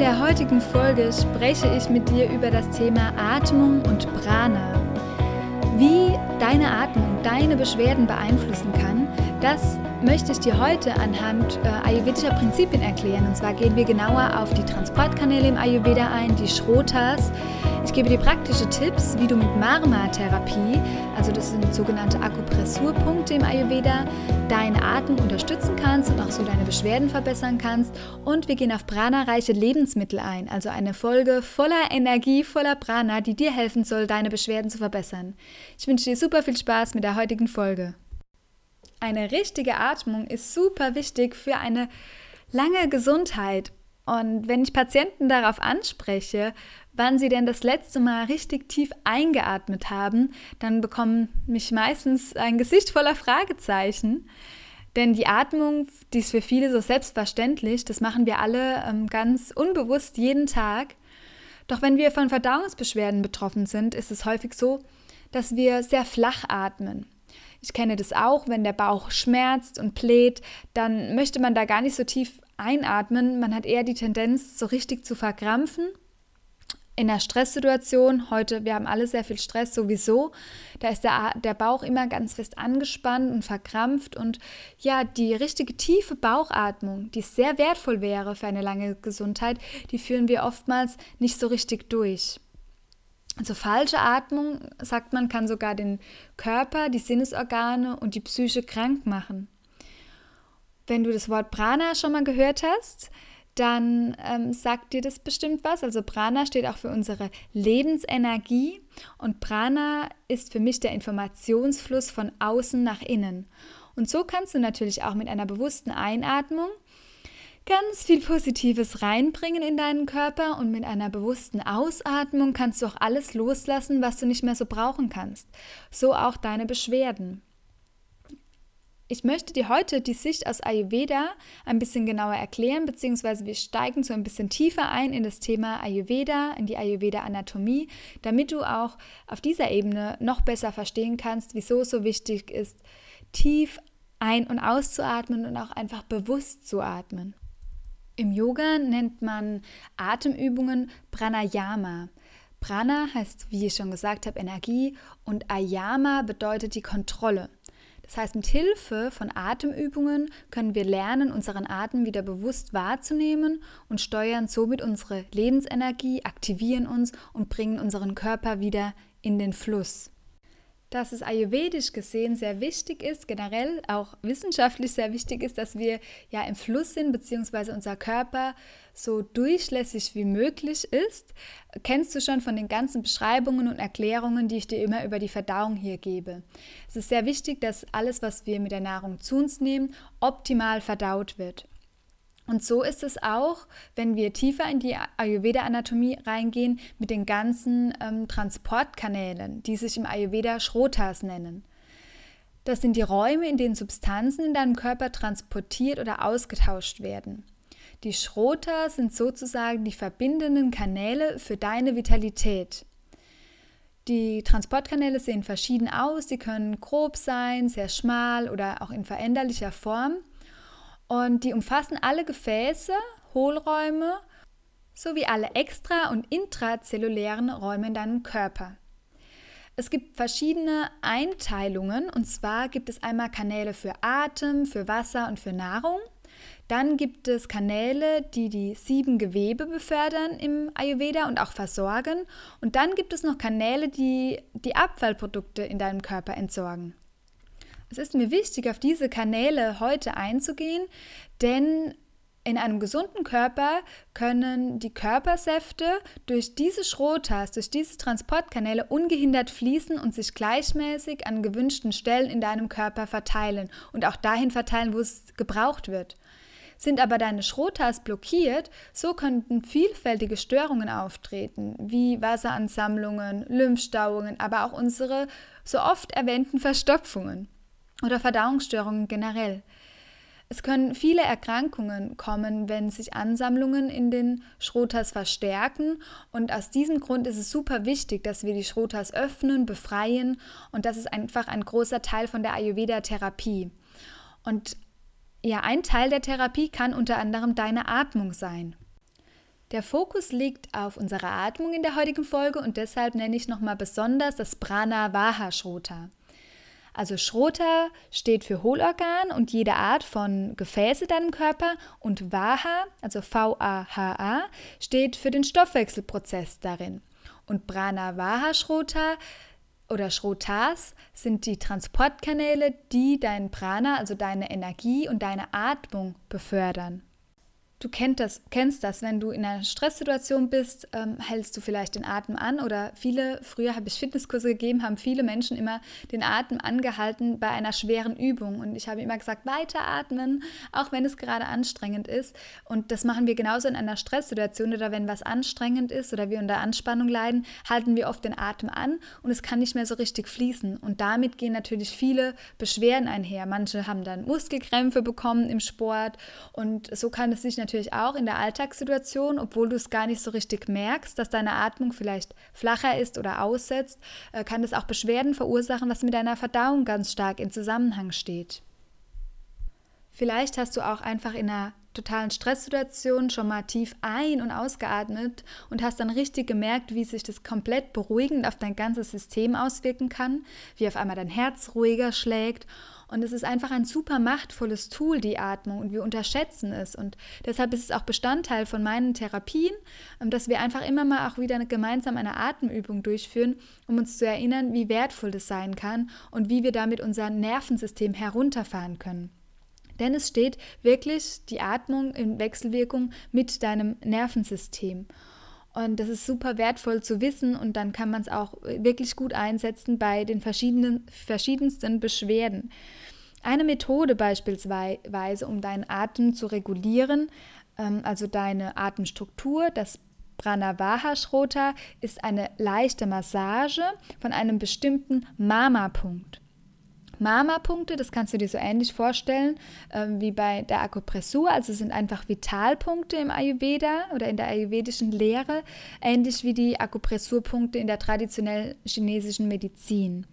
In der heutigen Folge spreche ich mit dir über das Thema Atmung und Prana. Wie deine Atmung deine Beschwerden beeinflussen kann, das möchte ich dir heute anhand äh, ayurvedischer Prinzipien erklären. Und zwar gehen wir genauer auf die Transportkanäle im Ayurveda ein, die Shrotas. Ich gebe dir praktische Tipps, wie du mit Marma-Therapie, also das sind sogenannte Akupressurpunkte im Ayurveda, deinen Atem unterstützen kannst und auch so deine Beschwerden verbessern kannst. Und wir gehen auf prana-reiche Lebensmittel ein, also eine Folge voller Energie, voller Prana, die dir helfen soll, deine Beschwerden zu verbessern. Ich wünsche dir super viel Spaß mit der heutigen Folge. Eine richtige Atmung ist super wichtig für eine lange Gesundheit. Und wenn ich Patienten darauf anspreche, wann sie denn das letzte Mal richtig tief eingeatmet haben, dann bekommen mich meistens ein Gesicht voller Fragezeichen. Denn die Atmung, die ist für viele so selbstverständlich, das machen wir alle ähm, ganz unbewusst jeden Tag. Doch wenn wir von Verdauungsbeschwerden betroffen sind, ist es häufig so, dass wir sehr flach atmen. Ich kenne das auch, wenn der Bauch schmerzt und bläht, dann möchte man da gar nicht so tief einatmen. Man hat eher die Tendenz, so richtig zu verkrampfen. In der Stresssituation, heute, wir haben alle sehr viel Stress sowieso, da ist der, der Bauch immer ganz fest angespannt und verkrampft. Und ja, die richtige tiefe Bauchatmung, die sehr wertvoll wäre für eine lange Gesundheit, die führen wir oftmals nicht so richtig durch. Also falsche Atmung, sagt man, kann sogar den Körper, die Sinnesorgane und die Psyche krank machen. Wenn du das Wort Prana schon mal gehört hast, dann ähm, sagt dir das bestimmt was. Also Prana steht auch für unsere Lebensenergie und Prana ist für mich der Informationsfluss von außen nach innen. Und so kannst du natürlich auch mit einer bewussten Einatmung ganz viel Positives reinbringen in deinen Körper und mit einer bewussten Ausatmung kannst du auch alles loslassen, was du nicht mehr so brauchen kannst. So auch deine Beschwerden. Ich möchte dir heute die Sicht aus Ayurveda ein bisschen genauer erklären, beziehungsweise wir steigen so ein bisschen tiefer ein in das Thema Ayurveda, in die Ayurveda-Anatomie, damit du auch auf dieser Ebene noch besser verstehen kannst, wieso es so wichtig ist, tief ein- und auszuatmen und auch einfach bewusst zu atmen. Im Yoga nennt man Atemübungen Pranayama. Prana heißt, wie ich schon gesagt habe, Energie und Ayama bedeutet die Kontrolle. Das heißt, mit Hilfe von Atemübungen können wir lernen, unseren Atem wieder bewusst wahrzunehmen und steuern somit unsere Lebensenergie, aktivieren uns und bringen unseren Körper wieder in den Fluss dass es ayurvedisch gesehen sehr wichtig ist, generell auch wissenschaftlich sehr wichtig ist, dass wir ja im Fluss sind, beziehungsweise unser Körper so durchlässig wie möglich ist. Kennst du schon von den ganzen Beschreibungen und Erklärungen, die ich dir immer über die Verdauung hier gebe. Es ist sehr wichtig, dass alles, was wir mit der Nahrung zu uns nehmen, optimal verdaut wird. Und so ist es auch, wenn wir tiefer in die Ayurveda-Anatomie reingehen, mit den ganzen ähm, Transportkanälen, die sich im Ayurveda Shrotas nennen. Das sind die Räume, in denen Substanzen in deinem Körper transportiert oder ausgetauscht werden. Die Schrota sind sozusagen die verbindenden Kanäle für deine Vitalität. Die Transportkanäle sehen verschieden aus, sie können grob sein, sehr schmal oder auch in veränderlicher Form. Und die umfassen alle Gefäße, Hohlräume sowie alle extra- und intrazellulären Räume in deinem Körper. Es gibt verschiedene Einteilungen und zwar gibt es einmal Kanäle für Atem, für Wasser und für Nahrung. Dann gibt es Kanäle, die die sieben Gewebe befördern im Ayurveda und auch versorgen. Und dann gibt es noch Kanäle, die die Abfallprodukte in deinem Körper entsorgen. Es ist mir wichtig, auf diese Kanäle heute einzugehen, denn in einem gesunden Körper können die Körpersäfte durch diese Schrotas, durch diese Transportkanäle ungehindert fließen und sich gleichmäßig an gewünschten Stellen in deinem Körper verteilen und auch dahin verteilen, wo es gebraucht wird. Sind aber deine Schrotas blockiert, so könnten vielfältige Störungen auftreten, wie Wasseransammlungen, Lymphstauungen, aber auch unsere so oft erwähnten Verstopfungen oder Verdauungsstörungen generell. Es können viele Erkrankungen kommen, wenn sich Ansammlungen in den Schrotas verstärken. Und aus diesem Grund ist es super wichtig, dass wir die Schrotas öffnen, befreien. Und das ist einfach ein großer Teil von der Ayurveda-Therapie. Und ja, ein Teil der Therapie kann unter anderem deine Atmung sein. Der Fokus liegt auf unserer Atmung in der heutigen Folge und deshalb nenne ich nochmal besonders das Prana Vaha Shrota. Also Schrota steht für Hohlorgan und jede Art von Gefäße deinem Körper und Vaha, also V-A-H-A, steht für den Stoffwechselprozess darin. Und Prana Vaha Schrota oder Schrotas sind die Transportkanäle, die dein Prana, also deine Energie und deine Atmung befördern. Du kennst das, kennst das, wenn du in einer Stresssituation bist, ähm, hältst du vielleicht den Atem an oder viele, früher habe ich Fitnesskurse gegeben, haben viele Menschen immer den Atem angehalten bei einer schweren Übung. Und ich habe immer gesagt, weiter atmen, auch wenn es gerade anstrengend ist. Und das machen wir genauso in einer Stresssituation oder wenn was anstrengend ist oder wir unter Anspannung leiden, halten wir oft den Atem an und es kann nicht mehr so richtig fließen. Und damit gehen natürlich viele Beschwerden einher. Manche haben dann Muskelkrämpfe bekommen im Sport und so kann es sich natürlich natürlich auch in der Alltagssituation, obwohl du es gar nicht so richtig merkst, dass deine Atmung vielleicht flacher ist oder aussetzt, äh, kann das auch Beschwerden verursachen, was mit deiner Verdauung ganz stark in Zusammenhang steht. Vielleicht hast du auch einfach in einer totalen Stresssituation schon mal tief ein- und ausgeatmet und hast dann richtig gemerkt, wie sich das komplett beruhigend auf dein ganzes System auswirken kann, wie auf einmal dein Herz ruhiger schlägt und es ist einfach ein super machtvolles Tool, die Atmung, und wir unterschätzen es. Und deshalb ist es auch Bestandteil von meinen Therapien, ähm, dass wir einfach immer mal auch wieder gemeinsam eine Atemübung durchführen, um uns zu erinnern, wie wertvoll das sein kann und wie wir damit unser Nervensystem herunterfahren können. Denn es steht wirklich die Atmung in Wechselwirkung mit deinem Nervensystem. Und das ist super wertvoll zu wissen und dann kann man es auch wirklich gut einsetzen bei den verschiedenen, verschiedensten Beschwerden. Eine Methode beispielsweise, um deinen Atem zu regulieren, ähm, also deine Atemstruktur, das Pranavaha Shrota, ist eine leichte Massage von einem bestimmten Mama-Punkt. Mama-Punkte, das kannst du dir so ähnlich vorstellen äh, wie bei der Akupressur. Also sind einfach Vitalpunkte im Ayurveda oder in der ayurvedischen Lehre, ähnlich wie die Akupressurpunkte in der traditionellen chinesischen Medizin.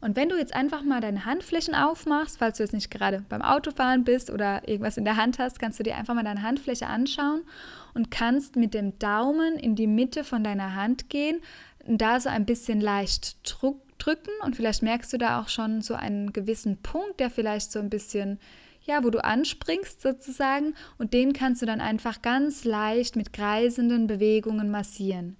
Und wenn du jetzt einfach mal deine Handflächen aufmachst, falls du jetzt nicht gerade beim Autofahren bist oder irgendwas in der Hand hast, kannst du dir einfach mal deine Handfläche anschauen und kannst mit dem Daumen in die Mitte von deiner Hand gehen und da so ein bisschen leicht Druck drücken und vielleicht merkst du da auch schon so einen gewissen Punkt, der vielleicht so ein bisschen, ja, wo du anspringst sozusagen und den kannst du dann einfach ganz leicht mit kreisenden Bewegungen massieren.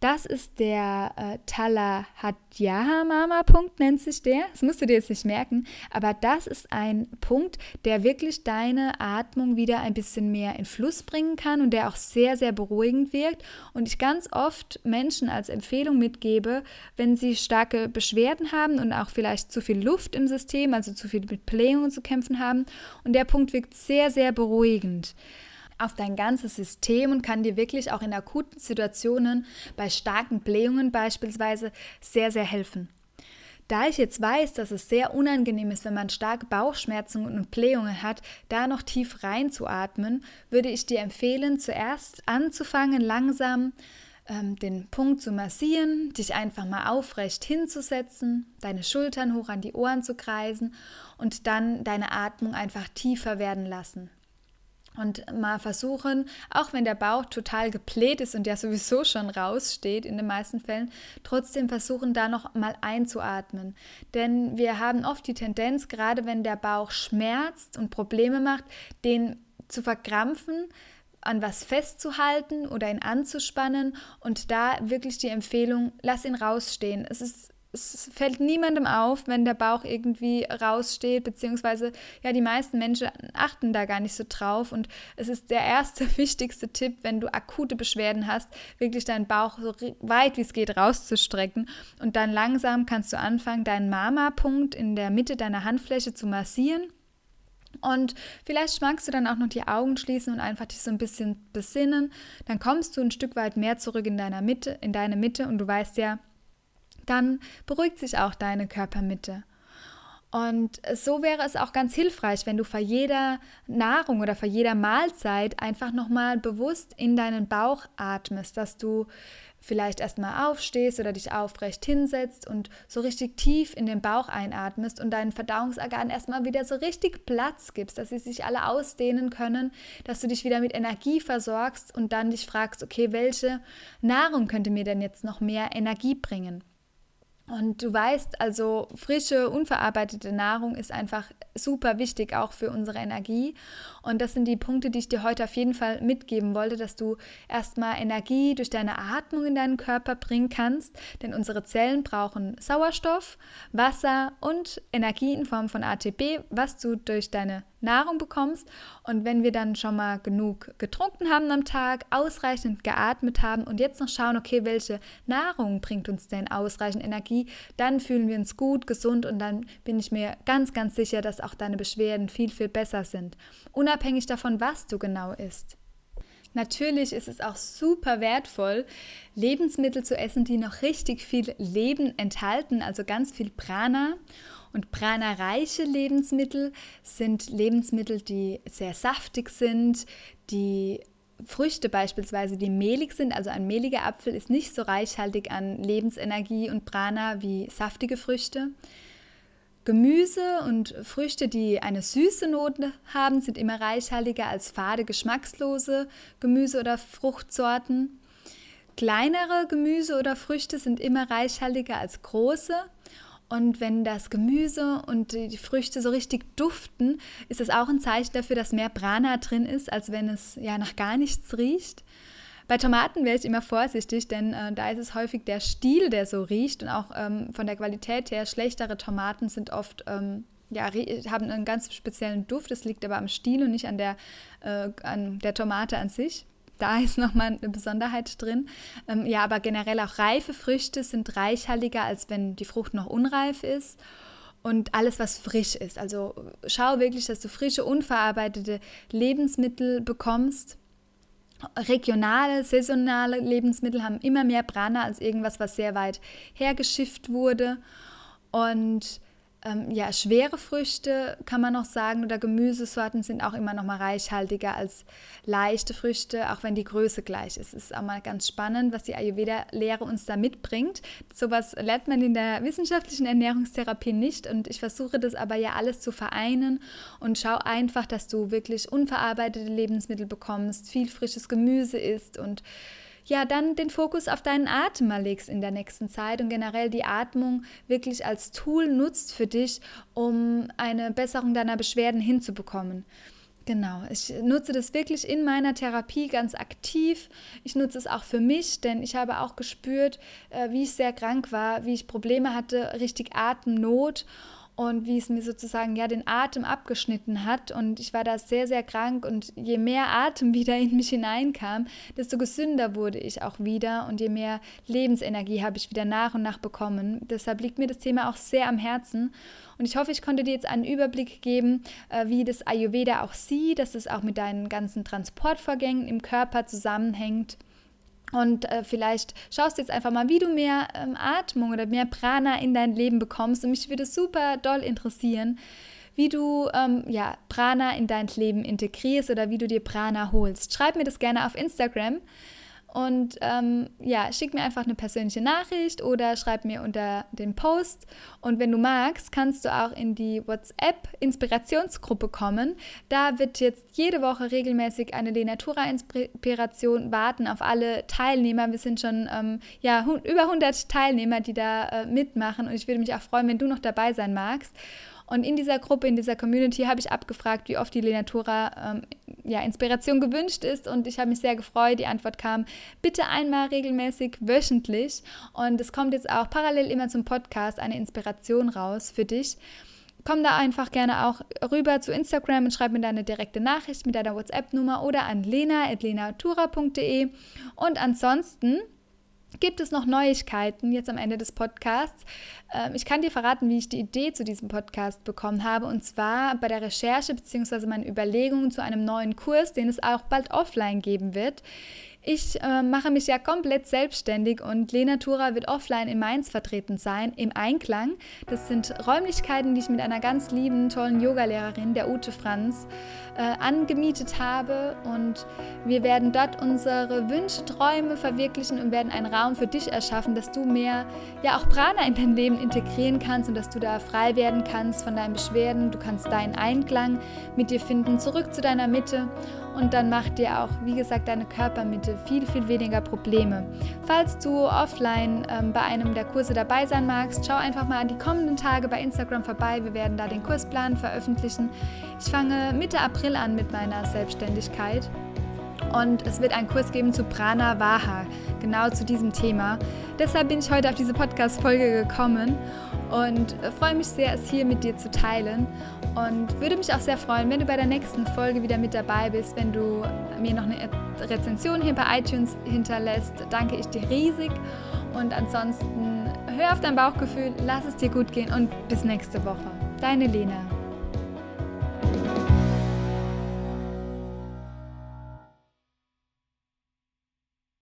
Das ist der äh, Talahatyaha-Mama-Punkt, nennt sich der. Das musst du dir jetzt nicht merken, aber das ist ein Punkt, der wirklich deine Atmung wieder ein bisschen mehr in Fluss bringen kann und der auch sehr, sehr beruhigend wirkt. Und ich ganz oft Menschen als Empfehlung mitgebe, wenn sie starke Beschwerden haben und auch vielleicht zu viel Luft im System, also zu viel mit Blähungen zu kämpfen haben. Und der Punkt wirkt sehr, sehr beruhigend auf dein ganzes System und kann dir wirklich auch in akuten Situationen bei starken Blähungen beispielsweise sehr, sehr helfen. Da ich jetzt weiß, dass es sehr unangenehm ist, wenn man starke Bauchschmerzen und Blähungen hat, da noch tief reinzuatmen, würde ich dir empfehlen, zuerst anzufangen, langsam ähm, den Punkt zu massieren, dich einfach mal aufrecht hinzusetzen, deine Schultern hoch an die Ohren zu kreisen und dann deine Atmung einfach tiefer werden lassen und mal versuchen, auch wenn der Bauch total gebläht ist und ja sowieso schon raussteht in den meisten Fällen, trotzdem versuchen da noch mal einzuatmen. Denn wir haben oft die Tendenz, gerade wenn der Bauch schmerzt und Probleme macht, den zu verkrampfen, an was festzuhalten oder ihn anzuspannen und da wirklich die Empfehlung, lass ihn rausstehen. Es ist es fällt niemandem auf, wenn der Bauch irgendwie raussteht, beziehungsweise ja, die meisten Menschen achten da gar nicht so drauf. Und es ist der erste wichtigste Tipp, wenn du akute Beschwerden hast, wirklich deinen Bauch so weit wie es geht rauszustrecken. Und dann langsam kannst du anfangen, deinen Mama-Punkt in der Mitte deiner Handfläche zu massieren Und vielleicht magst du dann auch noch die Augen schließen und einfach dich so ein bisschen besinnen. Dann kommst du ein Stück weit mehr zurück in deiner Mitte, in deine Mitte und du weißt ja, dann beruhigt sich auch deine Körpermitte. Und so wäre es auch ganz hilfreich, wenn du vor jeder Nahrung oder vor jeder Mahlzeit einfach nochmal bewusst in deinen Bauch atmest, dass du vielleicht erstmal aufstehst oder dich aufrecht hinsetzt und so richtig tief in den Bauch einatmest und deinen Verdauungsorganen erstmal wieder so richtig Platz gibst, dass sie sich alle ausdehnen können, dass du dich wieder mit Energie versorgst und dann dich fragst, okay, welche Nahrung könnte mir denn jetzt noch mehr Energie bringen? Und du weißt, also frische, unverarbeitete Nahrung ist einfach super wichtig auch für unsere Energie. Und das sind die Punkte, die ich dir heute auf jeden Fall mitgeben wollte, dass du erstmal Energie durch deine Atmung in deinen Körper bringen kannst. Denn unsere Zellen brauchen Sauerstoff, Wasser und Energie in Form von ATP, was du durch deine Nahrung bekommst. Und wenn wir dann schon mal genug getrunken haben am Tag, ausreichend geatmet haben und jetzt noch schauen, okay, welche Nahrung bringt uns denn ausreichend Energie, dann fühlen wir uns gut, gesund und dann bin ich mir ganz, ganz sicher, dass auch deine Beschwerden viel, viel besser sind. Unabhängig davon, was du genau isst. Natürlich ist es auch super wertvoll, Lebensmittel zu essen, die noch richtig viel Leben enthalten, also ganz viel Prana. Und prana-reiche Lebensmittel sind Lebensmittel, die sehr saftig sind, die Früchte beispielsweise, die mehlig sind, also ein mehliger Apfel ist nicht so reichhaltig an Lebensenergie und Prana wie saftige Früchte. Gemüse und Früchte, die eine süße Note haben, sind immer reichhaltiger als fade, geschmackslose Gemüse- oder Fruchtsorten. Kleinere Gemüse oder Früchte sind immer reichhaltiger als große und wenn das Gemüse und die Früchte so richtig duften, ist das auch ein Zeichen dafür, dass mehr Prana drin ist, als wenn es ja nach gar nichts riecht. Bei Tomaten wäre ich immer vorsichtig, denn äh, da ist es häufig der Stiel, der so riecht und auch ähm, von der Qualität her schlechtere Tomaten sind oft ähm, ja, haben einen ganz speziellen Duft. Das liegt aber am Stiel und nicht an der, äh, an der Tomate an sich da ist nochmal eine Besonderheit drin. Ähm, ja, aber generell auch reife Früchte sind reichhaltiger, als wenn die Frucht noch unreif ist. Und alles, was frisch ist. Also schau wirklich, dass du frische, unverarbeitete Lebensmittel bekommst. Regionale, saisonale Lebensmittel haben immer mehr Prana als irgendwas, was sehr weit hergeschifft wurde. Und ähm, ja, schwere Früchte kann man noch sagen oder Gemüsesorten sind auch immer noch mal reichhaltiger als leichte Früchte, auch wenn die Größe gleich ist. Es ist auch mal ganz spannend, was die Ayurveda-Lehre uns da mitbringt. Sowas lernt man in der wissenschaftlichen Ernährungstherapie nicht und ich versuche das aber ja alles zu vereinen und schau einfach, dass du wirklich unverarbeitete Lebensmittel bekommst, viel frisches Gemüse isst und ja, dann den Fokus auf deinen Atem mal legst in der nächsten Zeit und generell die Atmung wirklich als Tool nutzt für dich, um eine Besserung deiner Beschwerden hinzubekommen. Genau, ich nutze das wirklich in meiner Therapie ganz aktiv. Ich nutze es auch für mich, denn ich habe auch gespürt, äh, wie ich sehr krank war, wie ich Probleme hatte, richtig Atemnot und wie es mir sozusagen ja den Atem abgeschnitten hat. Und ich war da sehr, sehr krank und je mehr Atem wieder in mich hineinkam, desto gesünder wurde ich auch wieder und je mehr Lebensenergie habe ich wieder nach und nach bekommen. Deshalb liegt mir das Thema auch sehr am Herzen. Und ich hoffe, ich konnte dir jetzt einen Überblick geben, äh, wie das Ayurveda auch sieht, dass es auch mit deinen ganzen Transportvorgängen im Körper zusammenhängt. Und äh, vielleicht schaust du jetzt einfach mal, wie du mehr ähm, Atmung oder mehr Prana in dein Leben bekommst. Und mich würde super doll interessieren, wie du ähm, ja, Prana in dein Leben integrierst oder wie du dir Prana holst. Schreib mir das gerne auf Instagram. Und ähm, ja, schick mir einfach eine persönliche Nachricht oder schreib mir unter den Post. Und wenn du magst, kannst du auch in die WhatsApp-Inspirationsgruppe kommen. Da wird jetzt jede Woche regelmäßig eine Lenatura-Inspiration warten auf alle Teilnehmer. Wir sind schon ähm, ja, über 100 Teilnehmer, die da äh, mitmachen. Und ich würde mich auch freuen, wenn du noch dabei sein magst. Und in dieser Gruppe, in dieser Community habe ich abgefragt, wie oft die Lenatura ähm, ja, Inspiration gewünscht ist. Und ich habe mich sehr gefreut. Die Antwort kam, bitte einmal regelmäßig wöchentlich. Und es kommt jetzt auch parallel immer zum Podcast eine Inspiration raus für dich. Komm da einfach gerne auch rüber zu Instagram und schreib mir deine direkte Nachricht mit deiner WhatsApp-Nummer oder an lena.lenatura.de. Und ansonsten gibt es noch Neuigkeiten jetzt am Ende des Podcasts. Ähm, ich kann dir verraten, wie ich die Idee zu diesem Podcast bekommen habe. Und zwar bei der Recherche bzw. meinen Überlegungen zu einem neuen Kurs, den es auch bald offline geben wird. Ich äh, mache mich ja komplett selbstständig und Lena Tura wird offline in Mainz vertreten sein, im Einklang. Das sind Räumlichkeiten, die ich mit einer ganz lieben, tollen Yogalehrerin, der Ute Franz, äh, angemietet habe. Und wir werden dort unsere Wünsche, Träume verwirklichen und werden einen Raum für dich erschaffen, dass du mehr, ja auch Prana in dein Leben integrieren kannst und dass du da frei werden kannst von deinen Beschwerden. Du kannst deinen Einklang mit dir finden, zurück zu deiner Mitte und dann macht dir auch, wie gesagt, deine Körpermitte viel, viel weniger Probleme. Falls du offline ähm, bei einem der Kurse dabei sein magst, schau einfach mal an die kommenden Tage bei Instagram vorbei. Wir werden da den Kursplan veröffentlichen. Ich fange Mitte April an mit meiner Selbstständigkeit. Und es wird einen Kurs geben zu Prana Vaha, genau zu diesem Thema. Deshalb bin ich heute auf diese Podcast-Folge gekommen und freue mich sehr, es hier mit dir zu teilen. Und würde mich auch sehr freuen, wenn du bei der nächsten Folge wieder mit dabei bist, wenn du mir noch eine Rezension hier bei iTunes hinterlässt. Danke ich dir riesig. Und ansonsten hör auf dein Bauchgefühl, lass es dir gut gehen und bis nächste Woche. Deine Lena.